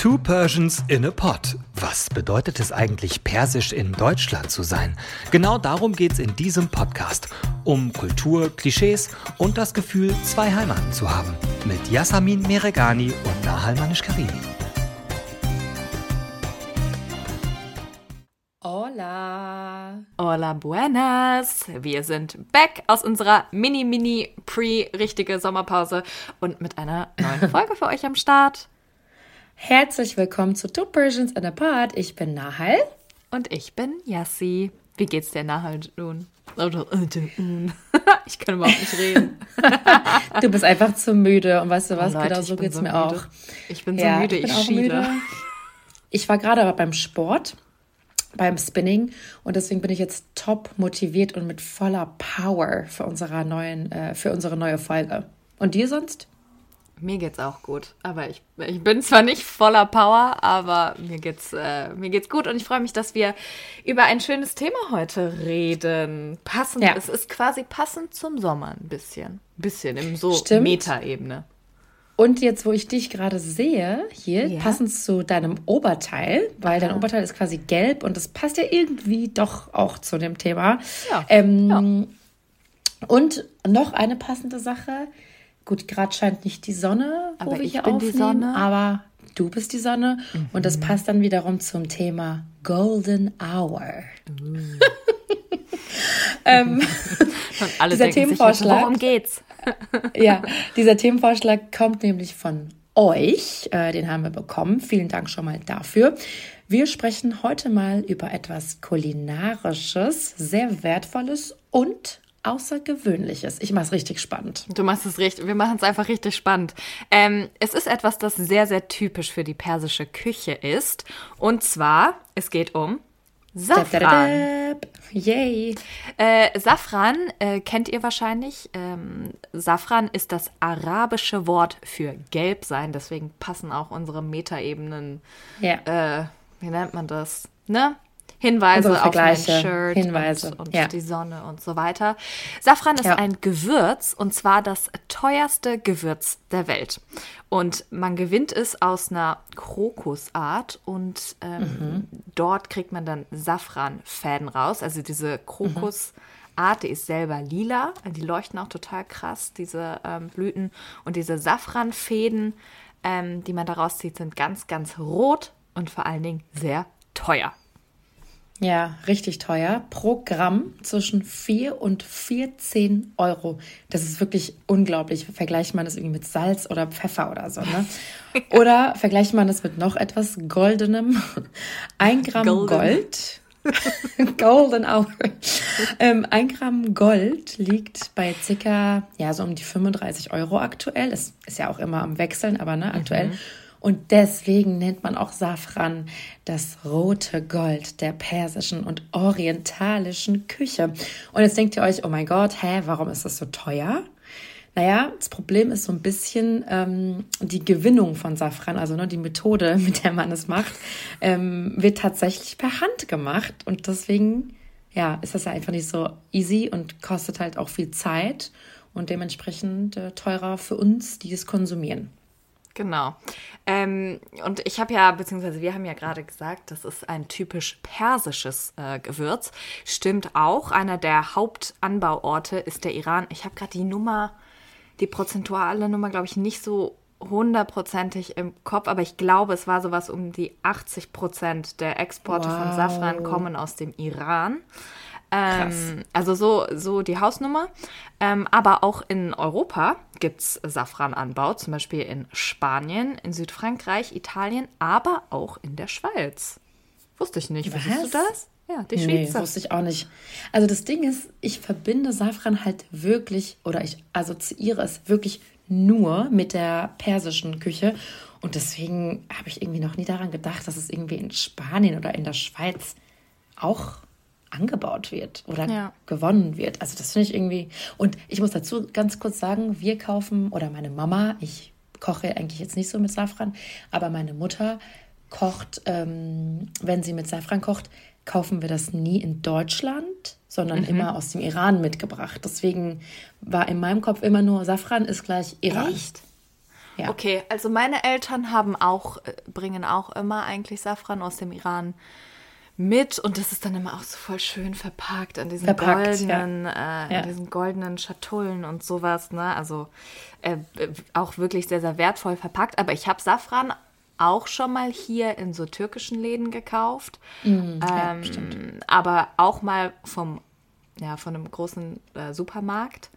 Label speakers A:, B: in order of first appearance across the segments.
A: Two Persians in a Pot. Was bedeutet es eigentlich, persisch in Deutschland zu sein? Genau darum geht es in diesem Podcast. Um Kultur, Klischees und das Gefühl, zwei Heimaten zu haben. Mit Yasamin Meregani und Nahal Manish-Karimi.
B: Hola.
C: Hola buenas. Wir sind back aus unserer mini-mini-pre-richtige Sommerpause und mit einer neuen Folge für euch am Start.
B: Herzlich willkommen zu Two Persians in a Pod. Ich bin Nahal.
C: Und ich bin Yassi. Wie geht's dir, Nahal nun? Ich kann überhaupt nicht reden.
B: du bist einfach zu müde. Und weißt du was? Oh Leute, genau so geht's so mir
C: müde.
B: auch.
C: Ich bin so ja, müde, ich, ich schiele. Müde.
B: Ich war gerade aber beim Sport, beim Spinning. Und deswegen bin ich jetzt top motiviert und mit voller Power für, unsere neuen, äh, für unsere neue Folge. Und dir sonst?
C: Mir geht's auch gut. Aber ich, ich bin zwar nicht voller Power, aber mir geht's, äh, mir geht's gut und ich freue mich, dass wir über ein schönes Thema heute reden. Passend, ja. es ist quasi passend zum Sommer ein bisschen. Ein bisschen im so Metaebene.
B: Und jetzt, wo ich dich gerade sehe, hier, ja. passend zu deinem Oberteil, weil Aha. dein Oberteil ist quasi gelb und das passt ja irgendwie doch auch zu dem Thema. Ja. Ähm, ja. Und noch eine passende Sache Gut, gerade scheint nicht die Sonne, wo aber wir hier aufnehmen, aber du bist die Sonne mhm. und das passt dann wiederum zum Thema Golden Hour. Uh. ähm,
C: alle dieser Themenvorschlag. Sich, worum geht's?
B: ja, dieser Themenvorschlag kommt nämlich von euch. Äh, den haben wir bekommen. Vielen Dank schon mal dafür. Wir sprechen heute mal über etwas Kulinarisches, sehr Wertvolles und Außergewöhnliches. Ich mache es richtig spannend.
C: Du machst es richtig. Wir machen es einfach richtig spannend. Ähm, es ist etwas, das sehr, sehr typisch für die persische Küche ist. Und zwar, es geht um Safran.
B: Yay.
C: Äh, Safran äh, kennt ihr wahrscheinlich. Ähm, Safran ist das arabische Wort für gelb sein. Deswegen passen auch unsere Metaebenen. Ja. Äh, wie nennt man das? Ne? Hinweise auf mein Shirt Hinweise. und, und ja. die Sonne und so weiter. Safran ist ja. ein Gewürz und zwar das teuerste Gewürz der Welt. Und man gewinnt es aus einer Krokusart und ähm, mhm. dort kriegt man dann Safranfäden raus. Also diese Krokus. Mhm. Art, die ist selber lila, die leuchten auch total krass, diese ähm, Blüten. Und diese Safranfäden, ähm, die man daraus zieht, sind ganz, ganz rot und vor allen Dingen sehr teuer.
B: Ja, richtig teuer. Pro Gramm zwischen 4 und 14 Euro. Das ist wirklich unglaublich. Vergleicht man das irgendwie mit Salz oder Pfeffer oder so, ne? Oder vergleicht man das mit noch etwas Goldenem. Ein Gramm Golden. Gold. Golden Hour. Ähm, ein Gramm Gold liegt bei circa, ja, so um die 35 Euro aktuell. Es ist ja auch immer am Wechseln, aber ne, aktuell. Mhm. Und deswegen nennt man auch Safran das rote Gold der persischen und orientalischen Küche. Und jetzt denkt ihr euch, oh mein Gott, hä, warum ist das so teuer? Naja, das Problem ist so ein bisschen ähm, die Gewinnung von Safran, also ne, die Methode, mit der man es macht, ähm, wird tatsächlich per Hand gemacht. Und deswegen, ja, ist das ja einfach nicht so easy und kostet halt auch viel Zeit und dementsprechend äh, teurer für uns, die es konsumieren.
C: Genau. Ähm, und ich habe ja, beziehungsweise wir haben ja gerade gesagt, das ist ein typisch persisches äh, Gewürz. Stimmt auch. Einer der Hauptanbauorte ist der Iran. Ich habe gerade die Nummer, die prozentuale Nummer, glaube ich, nicht so hundertprozentig im Kopf, aber ich glaube, es war sowas um die 80 Prozent der Exporte wow. von Safran kommen aus dem Iran. Ähm, also so, so die Hausnummer. Ähm, aber auch in Europa gibt es Safrananbau, zum Beispiel in Spanien, in Südfrankreich, Italien, aber auch in der Schweiz. Wusste ich nicht. Was? Wusstest du das?
B: Ja, die Schweizer. Nee, wusste ich auch nicht. Also das Ding ist, ich verbinde Safran halt wirklich, oder ich assoziiere es wirklich nur mit der persischen Küche. Und deswegen habe ich irgendwie noch nie daran gedacht, dass es irgendwie in Spanien oder in der Schweiz auch angebaut wird oder ja. gewonnen wird. Also das finde ich irgendwie. Und ich muss dazu ganz kurz sagen, wir kaufen oder meine Mama, ich koche eigentlich jetzt nicht so mit Safran, aber meine Mutter kocht, ähm, wenn sie mit Safran kocht, kaufen wir das nie in Deutschland, sondern mhm. immer aus dem Iran mitgebracht. Deswegen war in meinem Kopf immer nur Safran ist gleich Iran.
C: Echt? Ja. Okay, also meine Eltern haben auch, äh, bringen auch immer eigentlich Safran aus dem Iran mit und das ist dann immer auch so voll schön verpackt an diesen verpackt, goldenen, ja. Äh, ja. diesen goldenen Schatullen und sowas, ne? Also äh, auch wirklich sehr, sehr wertvoll verpackt. Aber ich habe Safran auch schon mal hier in so türkischen Läden gekauft. Mm, ähm, ja, aber auch mal vom, ja, von einem großen äh, Supermarkt,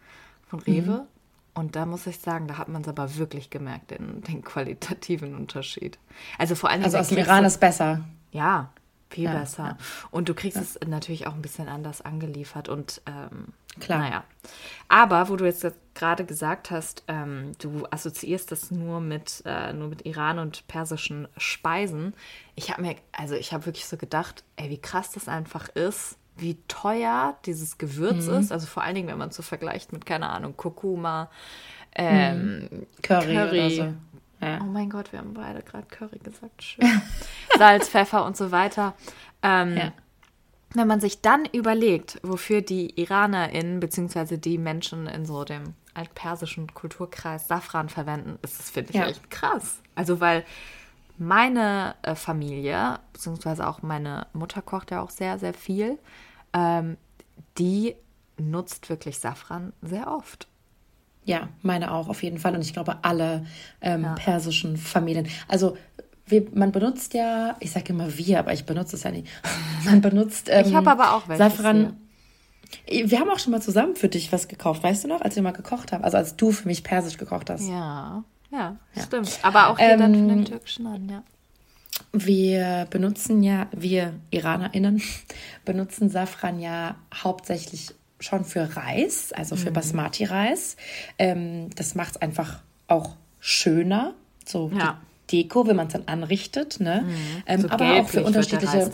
C: von Rewe. Mhm. Und da muss ich sagen, da hat man es aber wirklich gemerkt, den, den qualitativen Unterschied. Also vor allem.
B: Also aus dem Iran ist besser.
C: Ja, viel ja, besser. Ja. Und du kriegst ja. es natürlich auch ein bisschen anders angeliefert und ähm, klar. Naja. Aber wo du jetzt gerade gesagt hast, ähm, du assoziierst das nur mit, äh, nur mit Iran und persischen Speisen. Ich habe mir, also ich habe wirklich so gedacht, ey, wie krass das einfach ist, wie teuer dieses Gewürz mhm. ist. Also vor allen Dingen, wenn man es so vergleicht mit, keine Ahnung, Kurkuma, ähm, mhm. Curry, Curry. So. Ja. Oh mein Gott, wir haben beide gerade Curry gesagt. Schön. Salz, Pfeffer und so weiter. Ähm, ja. Wenn man sich dann überlegt, wofür die IranerInnen bzw. die Menschen in so dem altpersischen Kulturkreis Safran verwenden, ist das, finde ich, ja. echt krass. Also, weil meine äh, Familie, beziehungsweise auch meine Mutter kocht ja auch sehr, sehr viel, ähm, die nutzt wirklich Safran sehr oft.
B: Ja, meine auch auf jeden Fall. Und ich glaube, alle ähm, ja. persischen Familien. Also wir, man benutzt ja, ich sage immer wir, aber ich benutze es ja nicht. Man benutzt. Ähm, ich habe aber auch welches Safran. Hier. Wir haben auch schon mal zusammen für dich was gekauft, weißt du noch, als wir mal gekocht haben? Also als du für mich persisch gekocht hast.
C: Ja, ja, ja. stimmt. Aber auch hier ähm, dann für den türkischen an, ja.
B: Wir benutzen ja, wir IranerInnen benutzen Safran ja hauptsächlich schon für Reis, also für mhm. Basmati-Reis. Ähm, das macht es einfach auch schöner, so ja. Deko, wenn man es dann anrichtet. Ne? Mhm. Ähm, so aber auch für unterschiedliche.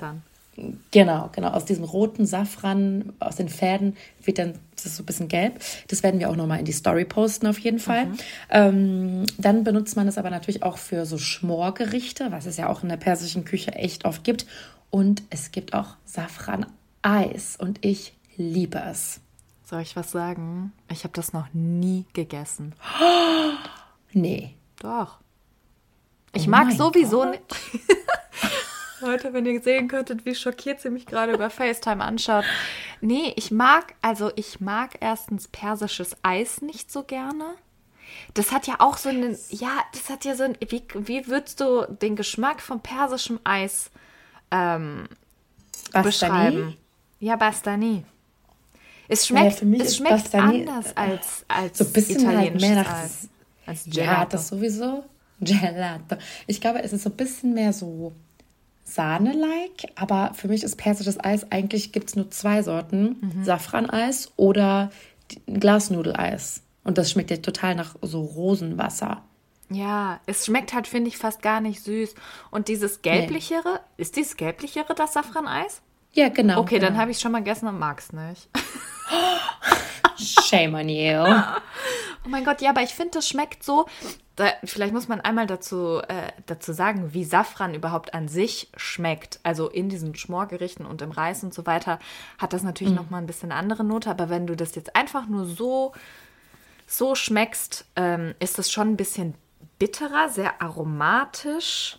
B: Genau, genau. Aus diesem roten Safran, aus den Fäden wird dann das ist so ein bisschen gelb. Das werden wir auch nochmal in die Story posten, auf jeden Fall. Mhm. Ähm, dann benutzt man es aber natürlich auch für so Schmorgerichte, was es ja auch in der persischen Küche echt oft gibt. Und es gibt auch Safran-Eis. Und ich liebe es.
C: Soll ich was sagen? Ich habe das noch nie gegessen.
B: nee.
C: Doch. Ich oh mag sowieso nicht. Leute, wenn ihr sehen könntet, wie schockiert sie mich gerade über FaceTime anschaut. Nee, ich mag, also ich mag erstens persisches Eis nicht so gerne. Das hat ja auch so einen, ja, das hat ja so ein, wie, wie würdest du den Geschmack von persischem Eis ähm, beschreiben? Ja, Bastani. Es schmeckt, naja, es schmeckt anders als, als so ein bisschen
B: halt mehr nach, Eis. Als Gelato. Ja, das sowieso. Gelato. Ich glaube, es ist so ein bisschen mehr so Sahne-like, aber für mich ist persisches Eis eigentlich gibt es nur zwei Sorten: mhm. Safraneis oder Glasnudeleis. Und das schmeckt ja total nach so Rosenwasser.
C: Ja, es schmeckt halt, finde ich, fast gar nicht süß. Und dieses gelblichere, nee. ist dieses gelblichere das Safraneis?
B: Ja, genau.
C: Okay,
B: genau.
C: dann habe ich schon mal gegessen und mag es nicht.
B: Shame on you.
C: Oh mein Gott, ja, aber ich finde, das schmeckt so. Da, vielleicht muss man einmal dazu, äh, dazu sagen, wie Safran überhaupt an sich schmeckt. Also in diesen Schmorgerichten und im Reis und so weiter hat das natürlich mhm. nochmal ein bisschen andere Note. Aber wenn du das jetzt einfach nur so, so schmeckst, ähm, ist das schon ein bisschen bitterer, sehr aromatisch.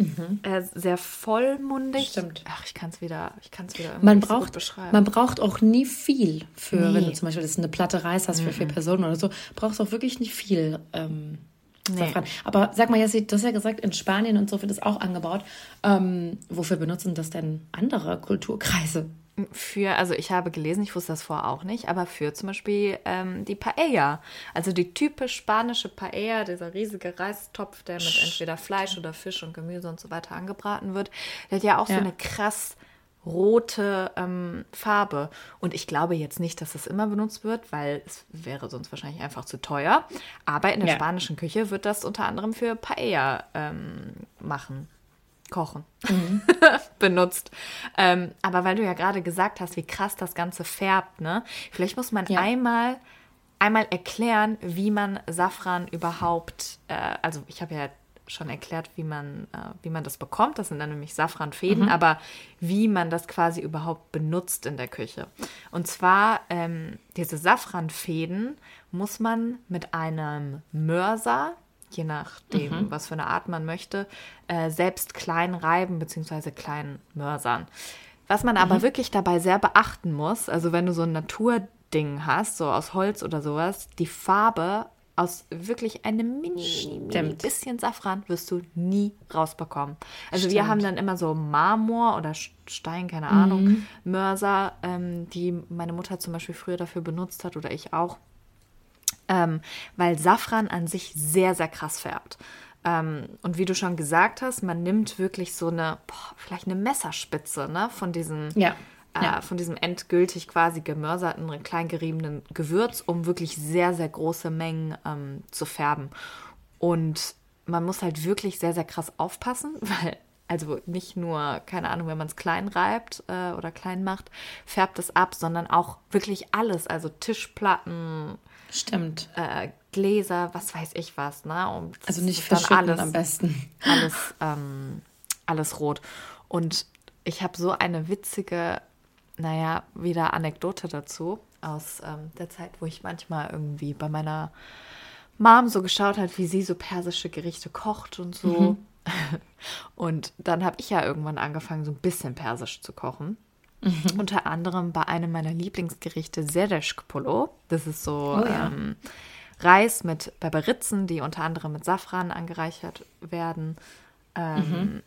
C: Mhm. Äh, sehr vollmundig.
B: Stimmt.
C: Ach, ich kann es wieder, ich kann es wieder
B: man braucht, beschreiben. Man braucht auch nie viel für, nee. wenn du zum Beispiel eine Platte Reis hast für mhm. vier Personen oder so, brauchst du auch wirklich nicht viel. Ähm, nee. Aber sag mal, Jessie, du hast ja gesagt, in Spanien und so wird es auch angebaut. Ähm, wofür benutzen das denn andere Kulturkreise?
C: Für, also ich habe gelesen, ich wusste das vorher auch nicht, aber für zum Beispiel ähm, die Paella. Also die typisch spanische Paella, dieser riesige Reistopf, der mit entweder Fleisch oder Fisch und Gemüse und so weiter angebraten wird, der hat ja auch ja. so eine krass rote ähm, Farbe. Und ich glaube jetzt nicht, dass das immer benutzt wird, weil es wäre sonst wahrscheinlich einfach zu teuer. Aber in der ja. spanischen Küche wird das unter anderem für Paella ähm, machen. Kochen mhm. benutzt. Ähm, aber weil du ja gerade gesagt hast, wie krass das Ganze färbt, ne? Vielleicht muss man ja. einmal, einmal erklären, wie man Safran überhaupt, äh, also ich habe ja schon erklärt, wie man, äh, wie man das bekommt. Das sind dann nämlich Safranfäden, mhm. aber wie man das quasi überhaupt benutzt in der Küche. Und zwar ähm, diese Safranfäden muss man mit einem Mörser je nachdem, mhm. was für eine Art man möchte, äh, selbst klein reiben bzw. klein mörsern. Was man aber mhm. wirklich dabei sehr beachten muss, also wenn du so ein Naturding hast, so aus Holz oder sowas, die Farbe aus wirklich einem mini, mini bisschen Safran wirst du nie rausbekommen. Also Stimmt. wir haben dann immer so Marmor oder Stein, keine Ahnung, mhm. Mörser, ähm, die meine Mutter zum Beispiel früher dafür benutzt hat oder ich auch, ähm, weil Safran an sich sehr, sehr krass färbt. Ähm, und wie du schon gesagt hast, man nimmt wirklich so eine, boah, vielleicht eine Messerspitze ne, von diesen ja äh, von diesem endgültig quasi gemörserten, kleingeriebenen Gewürz, um wirklich sehr, sehr große Mengen ähm, zu färben. Und man muss halt wirklich sehr, sehr krass aufpassen, weil also nicht nur, keine Ahnung, wenn man es klein reibt äh, oder klein macht, färbt es ab, sondern auch wirklich alles, also Tischplatten.
B: Stimmt.
C: Äh, Gläser, was weiß ich was, ne?
B: Und also nicht verschütten alles, am besten.
C: Alles, ähm, alles rot. Und ich habe so eine witzige naja, wieder Anekdote dazu aus ähm, der Zeit, wo ich manchmal irgendwie bei meiner Mom so geschaut hat, wie sie so persische Gerichte kocht und so. Mhm. Und dann habe ich ja irgendwann angefangen, so ein bisschen persisch zu kochen. Mhm. Unter anderem bei einem meiner Lieblingsgerichte Sereshk Polo. Das ist so oh, ja. ähm, Reis mit Berberitzen, die unter anderem mit Safran angereichert werden. Ähm, mhm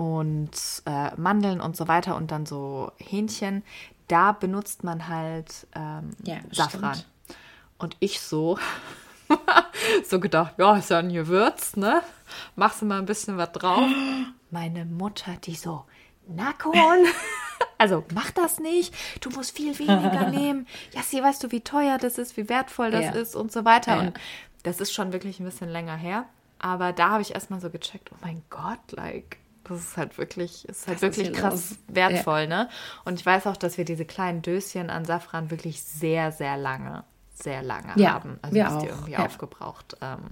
C: und äh, Mandeln und so weiter und dann so Hähnchen, da benutzt man halt ähm, ja, Safran. Stimmt. Und ich so, so gedacht, ja, ist ja ein Gewürz, ne? Machst du mal ein bisschen was drauf. Meine Mutter, die so, Nakon. Also mach das nicht, du musst viel weniger nehmen. Ja, sie weißt du, wie teuer das ist, wie wertvoll das ja. ist und so weiter. Ja. Und das ist schon wirklich ein bisschen länger her. Aber da habe ich erstmal so gecheckt, oh mein Gott, like, das ist halt wirklich, ist halt wirklich ist krass los. wertvoll, ja. ne? Und ich weiß auch, dass wir diese kleinen Döschen an Safran wirklich sehr, sehr lange, sehr lange haben. Also auch. die irgendwie aufgebraucht ähm,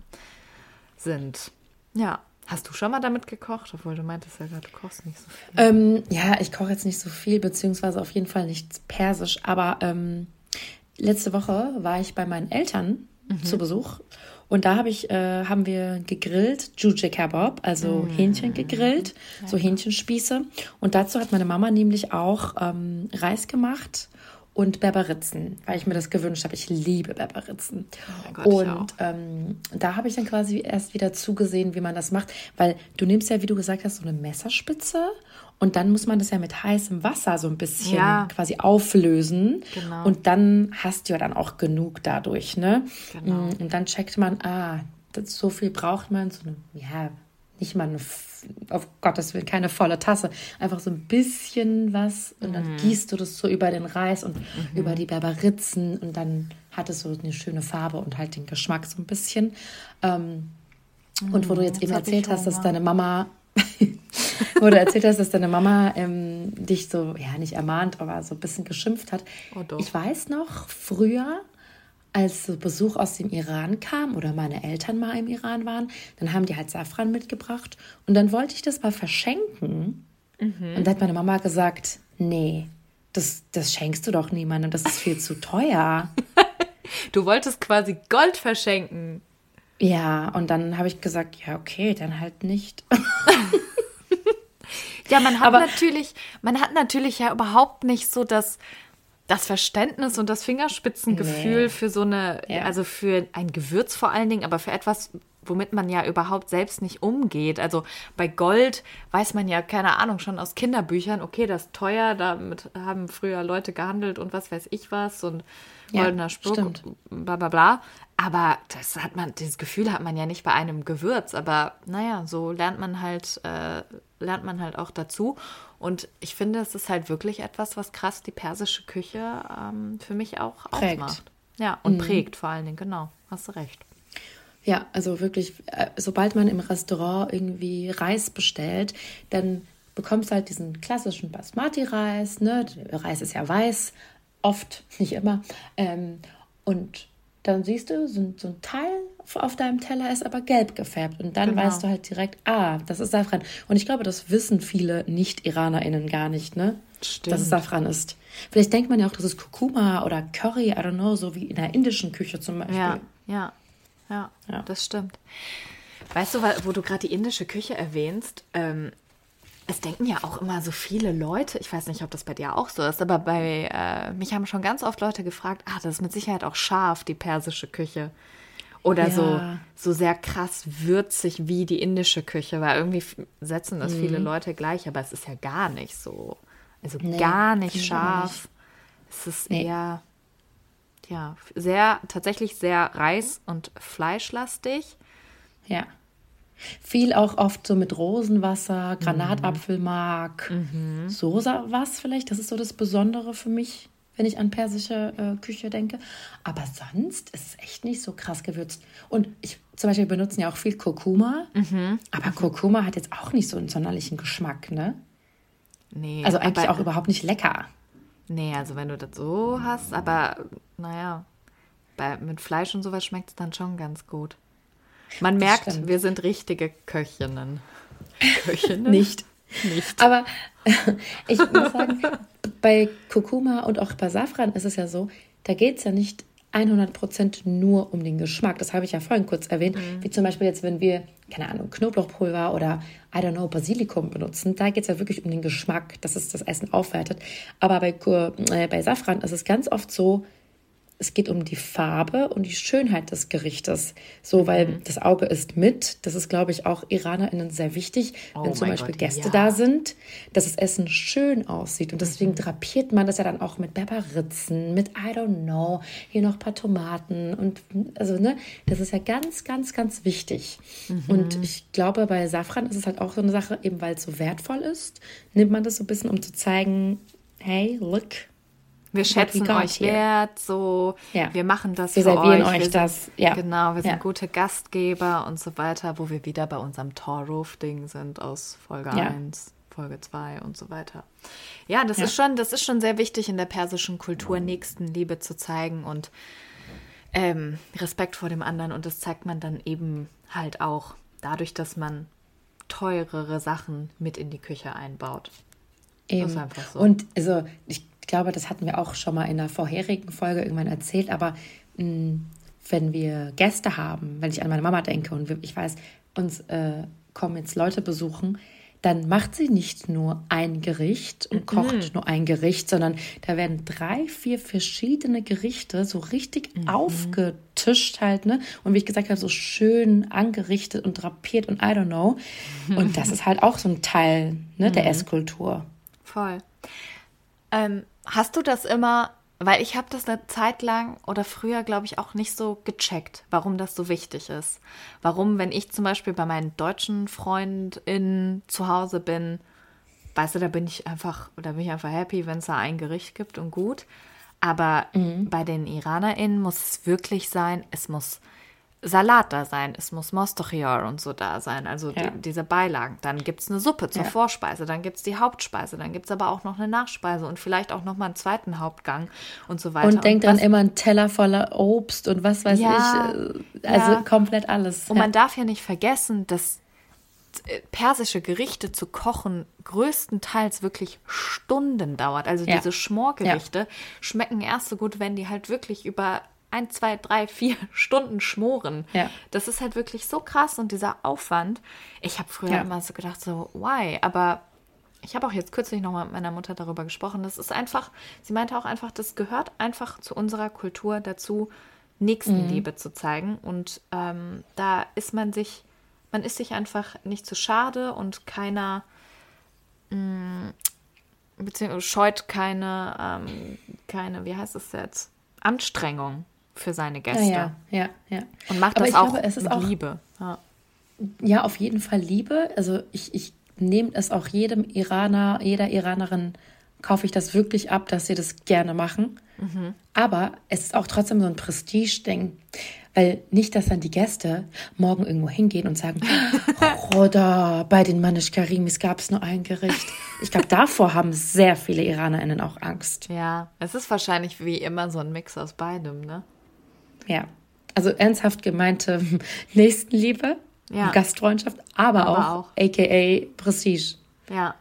C: sind. Ja. Hast du schon mal damit gekocht? Obwohl du meintest ja gerade, du kochst nicht so viel.
B: Ähm, ja, ich koche jetzt nicht so viel, beziehungsweise auf jeden Fall nicht persisch. Aber ähm, letzte Woche war ich bei meinen Eltern mhm. zu Besuch und da habe ich, äh, haben wir gegrillt, Juche Kebab, also mm. Hähnchen gegrillt, ja. so Hähnchenspieße. Und dazu hat meine Mama nämlich auch ähm, Reis gemacht und Berberitzen, weil ich mir das gewünscht habe. Ich liebe Berberitzen. Oh Gott, und ähm, da habe ich dann quasi erst wieder zugesehen, wie man das macht, weil du nimmst ja, wie du gesagt hast, so eine Messerspitze und dann muss man das ja mit heißem Wasser so ein bisschen ja. quasi auflösen. Genau. Und dann hast du ja dann auch genug dadurch, ne? Genau. Mm, und dann checkt man, ah, so viel braucht man, so eine, ja, nicht mal eine, auf Gottes Willen, keine volle Tasse. Einfach so ein bisschen was und dann mhm. gießt du das so über den Reis und mhm. über die Berberitzen und dann hat es so eine schöne Farbe und halt den Geschmack so ein bisschen. Ähm, mhm. Und wo du jetzt eben erzählt hast, dass deine Mama wo du erzählt hast, dass deine Mama ähm, dich so, ja, nicht ermahnt, aber so ein bisschen geschimpft hat. Oh, ich weiß noch, früher, als Besuch aus dem Iran kam oder meine Eltern mal im Iran waren, dann haben die halt Safran mitgebracht und dann wollte ich das mal verschenken. Mhm. Und da hat meine Mama gesagt, nee, das, das schenkst du doch niemandem, das ist viel zu teuer.
C: du wolltest quasi Gold verschenken.
B: Ja, und dann habe ich gesagt, ja, okay, dann halt nicht.
C: ja, man hat Aber natürlich, man hat natürlich ja überhaupt nicht so das, das Verständnis und das Fingerspitzengefühl nee. für so eine, ja. also für ein Gewürz vor allen Dingen, aber für etwas, womit man ja überhaupt selbst nicht umgeht. Also bei Gold weiß man ja, keine Ahnung, schon aus Kinderbüchern, okay, das ist teuer, damit haben früher Leute gehandelt und was weiß ich was und goldener ja, Spruch, stimmt. bla bla bla. Aber das hat man, dieses Gefühl hat man ja nicht bei einem Gewürz. Aber naja, so lernt man halt, äh, lernt man halt auch dazu. Und ich finde, es ist halt wirklich etwas, was krass die persische Küche ähm, für mich auch prägt. ausmacht. Ja, und mhm. prägt vor allen Dingen, genau. Hast du recht.
B: Ja, also wirklich, äh, sobald man im Restaurant irgendwie Reis bestellt, dann bekommst du halt diesen klassischen Basmati-Reis. Ne? Der Reis ist ja weiß, oft, nicht immer. Ähm, und dann siehst du, so, so, ein Teil auf deinem Teller ist aber gelb gefärbt. Und dann genau. weißt du halt direkt, ah, das ist Safran. Und ich glaube, das wissen viele Nicht-IranerInnen gar nicht, ne? Stimmt. Dass es Safran ist. Vielleicht denkt man ja auch, das ist Kurkuma oder Curry, I don't know, so wie in der indischen Küche zum Beispiel.
C: Ja, ja. Ja, ja. das stimmt. Weißt du, wo du gerade die indische Küche erwähnst, ähm, es denken ja auch immer so viele Leute, ich weiß nicht, ob das bei dir auch so ist, aber bei äh, mich haben schon ganz oft Leute gefragt, ah, das ist mit Sicherheit auch scharf, die persische Küche. Oder ja. so, so sehr krass würzig wie die indische Küche, weil irgendwie setzen das mhm. viele Leute gleich, aber es ist ja gar nicht so. Also nee, gar nicht scharf. Nicht. Es ist nee. eher, ja, sehr, tatsächlich sehr reis- und fleischlastig.
B: Ja. Viel auch oft so mit Rosenwasser, Granatapfelmark, mhm. so was vielleicht. Das ist so das Besondere für mich, wenn ich an persische äh, Küche denke. Aber sonst ist es echt nicht so krass gewürzt. Und ich zum Beispiel benutzen ja auch viel Kurkuma. Mhm. Aber Kurkuma hat jetzt auch nicht so einen sonderlichen Geschmack, ne? Nee. Also eigentlich auch überhaupt nicht lecker.
C: Nee, also wenn du das so hast, aber naja, bei, mit Fleisch und sowas schmeckt es dann schon ganz gut. Man das merkt, stimmt. wir sind richtige Köchinnen.
B: Köchinnen? Nicht. Nicht. Aber ich muss sagen, bei Kurkuma und auch bei Safran ist es ja so, da geht es ja nicht 100% nur um den Geschmack. Das habe ich ja vorhin kurz erwähnt. Mhm. Wie zum Beispiel jetzt, wenn wir, keine Ahnung, Knoblauchpulver oder, I don't know, Basilikum benutzen. Da geht es ja wirklich um den Geschmack, dass es das Essen aufwertet. Aber bei, äh, bei Safran ist es ganz oft so, es geht um die Farbe und die Schönheit des Gerichtes. So, weil mhm. das Auge ist mit. Das ist, glaube ich, auch IranerInnen sehr wichtig, oh wenn zum Beispiel Gott, Gäste ja. da sind, dass das Essen schön aussieht. Und deswegen mhm. drapiert man das ja dann auch mit Pepperritzen, mit I don't know, hier noch ein paar Tomaten. Und also, ne, das ist ja ganz, ganz, ganz wichtig. Mhm. Und ich glaube, bei Safran ist es halt auch so eine Sache, eben weil es so wertvoll ist, nimmt man das so ein bisschen, um zu zeigen, hey, look,
C: wir schätzen euch hier. wert, so, ja. wir machen das wir für servieren euch, euch das. Ja. Genau, wir sind ja. gute Gastgeber und so weiter, wo wir wieder bei unserem Torroof-Ding sind aus Folge ja. 1, Folge 2 und so weiter. Ja, das ist schon, das ist schon sehr wichtig in der persischen Kultur, Nächstenliebe zu zeigen und ähm, Respekt vor dem anderen und das zeigt man dann eben halt auch dadurch, dass man teurere Sachen mit in die Küche einbaut.
B: Eben. So. Und also ich glaube, das hatten wir auch schon mal in der vorherigen Folge irgendwann erzählt, aber mh, mm, wenn wir Gäste haben, wenn ich an meine Mama denke und ich weiß, uns äh, kommen jetzt Leute besuchen, dann macht sie nicht nur ein Gericht und kocht mhm. nur ein Gericht, sondern da werden drei, vier verschiedene Gerichte so richtig mhm. aufgetischt halt, ne? Und wie ich gesagt habe, so schön angerichtet und drapiert und I don't know. Und das ist halt auch so ein Teil ne, der mhm. Esskultur.
C: Voll. Ähm, Hast du das immer, weil ich habe das eine Zeit lang oder früher, glaube ich, auch nicht so gecheckt, warum das so wichtig ist. Warum, wenn ich zum Beispiel bei meinen deutschen FreundInnen zu Hause bin, weißt du, da bin ich einfach, da bin ich einfach happy, wenn es da ein Gericht gibt und gut. Aber mhm. bei den IranerInnen muss es wirklich sein, es muss Salat da sein, es muss Mostochior und so da sein, also ja. die, diese Beilagen. Dann gibt es eine Suppe zur ja. Vorspeise, dann gibt es die Hauptspeise, dann gibt es aber auch noch eine Nachspeise und vielleicht auch noch mal einen zweiten Hauptgang und so weiter.
B: Und denkt dran, immer ein Teller voller Obst und was weiß ja, ich, äh, also komplett alles.
C: Und man darf ja nicht vergessen, dass äh, persische Gerichte zu kochen größtenteils wirklich Stunden dauert. Also diese Schmorgerichte schmecken erst so gut, wenn die halt wirklich über ein, zwei, drei, vier Stunden schmoren. Ja. Das ist halt wirklich so krass und dieser Aufwand. Ich habe früher ja. immer so gedacht, so, why? Aber ich habe auch jetzt kürzlich nochmal mit meiner Mutter darüber gesprochen. Das ist einfach, sie meinte auch einfach, das gehört einfach zu unserer Kultur dazu, Nächstenliebe mhm. zu zeigen. Und ähm, da ist man sich, man ist sich einfach nicht zu schade und keiner mh, mm, beziehungsweise scheut keine, ähm, keine, wie heißt es jetzt? Anstrengung für seine Gäste.
B: Ja, ja, ja.
C: Und macht das auch glaube, mit auch, Liebe.
B: Ja. ja. auf jeden Fall Liebe. Also ich, ich nehme es auch jedem Iraner, jeder Iranerin kaufe ich das wirklich ab, dass sie das gerne machen. Mhm. Aber es ist auch trotzdem so ein Prestige-Ding. Weil nicht, dass dann die Gäste morgen irgendwo hingehen und sagen, oder bei den Manish Karimis gab es nur ein Gericht. Ich glaube, davor haben sehr viele IranerInnen auch Angst.
C: Ja, es ist wahrscheinlich wie immer so ein Mix aus beidem, ne?
B: Ja. Also ernsthaft gemeinte Nächstenliebe, ja. Gastfreundschaft, aber, aber auch, auch aka Prestige.
C: Ja.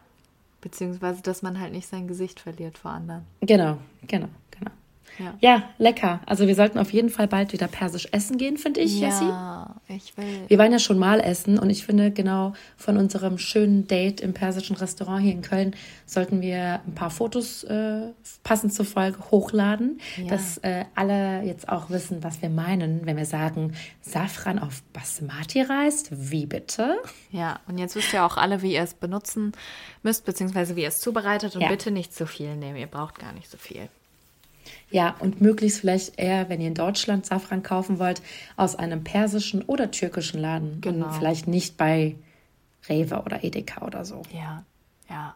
C: Beziehungsweise, dass man halt nicht sein Gesicht verliert vor anderen.
B: Genau, genau. Ja. ja. lecker. Also wir sollten auf jeden Fall bald wieder persisch essen gehen, finde ich,
C: ja, Jessie. Ja, ich will.
B: Wir waren ja schon mal essen und ich finde genau von unserem schönen Date im persischen Restaurant hier in Köln sollten wir ein paar Fotos äh, passend zur Folge hochladen, ja. dass äh, alle jetzt auch wissen, was wir meinen, wenn wir sagen, Safran auf Basmati reist. Wie bitte?
C: Ja, und jetzt wisst ihr auch alle, wie ihr es benutzen müsst, beziehungsweise wie ihr es zubereitet und bitte nicht zu viel nehmen. Ihr braucht gar nicht so viel.
B: Ja, und möglichst vielleicht eher, wenn ihr in Deutschland Safran kaufen wollt, aus einem persischen oder türkischen Laden. Genau. Und vielleicht nicht bei Rewe oder Edeka oder so.
C: Ja, ja.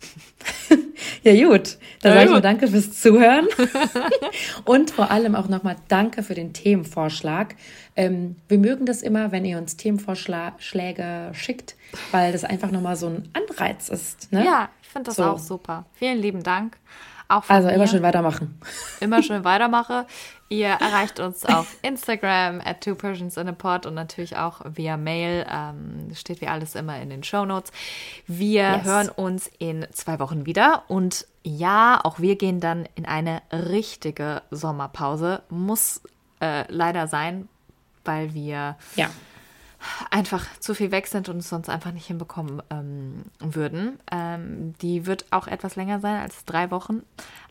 B: ja, gut. Dann ja, sage ich mal danke fürs Zuhören. und vor allem auch nochmal danke für den Themenvorschlag. Ähm, wir mögen das immer, wenn ihr uns Themenvorschläge schickt, weil das einfach nochmal so ein Anreiz ist. Ne?
C: Ja, ich finde das so. auch super. Vielen lieben Dank.
B: Auch also mir. immer schön weitermachen.
C: Immer schön weitermache. Ihr erreicht uns auf Instagram at two Persians in a pod und natürlich auch via Mail. Ähm, steht wie alles immer in den Show Notes. Wir yes. hören uns in zwei Wochen wieder und ja, auch wir gehen dann in eine richtige Sommerpause. Muss äh, leider sein, weil wir
B: ja
C: einfach zu viel weg sind und es sonst einfach nicht hinbekommen ähm, würden. Ähm, die wird auch etwas länger sein als drei Wochen,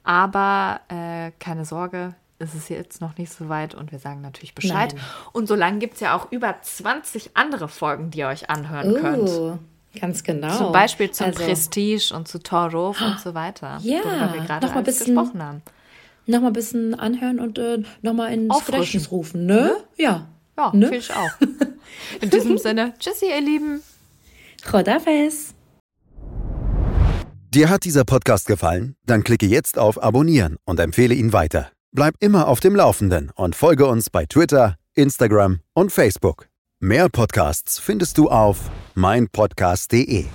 C: aber äh, keine Sorge, es ist jetzt noch nicht so weit und wir sagen natürlich Bescheid. Nein. Und solange gibt es ja auch über 20 andere Folgen, die ihr euch anhören uh. könnt.
B: Ganz genau.
C: Zum Beispiel zum also, Prestige und zu Torrof und so weiter.
B: Ja, worüber wir gerade noch bisschen, gesprochen haben. Nochmal ein bisschen anhören und äh, nochmal ins Gedächtnis rufen, ne? ne? Ja.
C: Ja, ne? finde ich auch. In diesem Sinne, tschüssi, ihr Lieben.
B: Chodafes.
D: Dir hat dieser Podcast gefallen? Dann klicke jetzt auf Abonnieren und empfehle ihn weiter. Bleib immer auf dem Laufenden und folge uns bei Twitter, Instagram und Facebook. Mehr Podcasts findest du auf meinpodcast.de.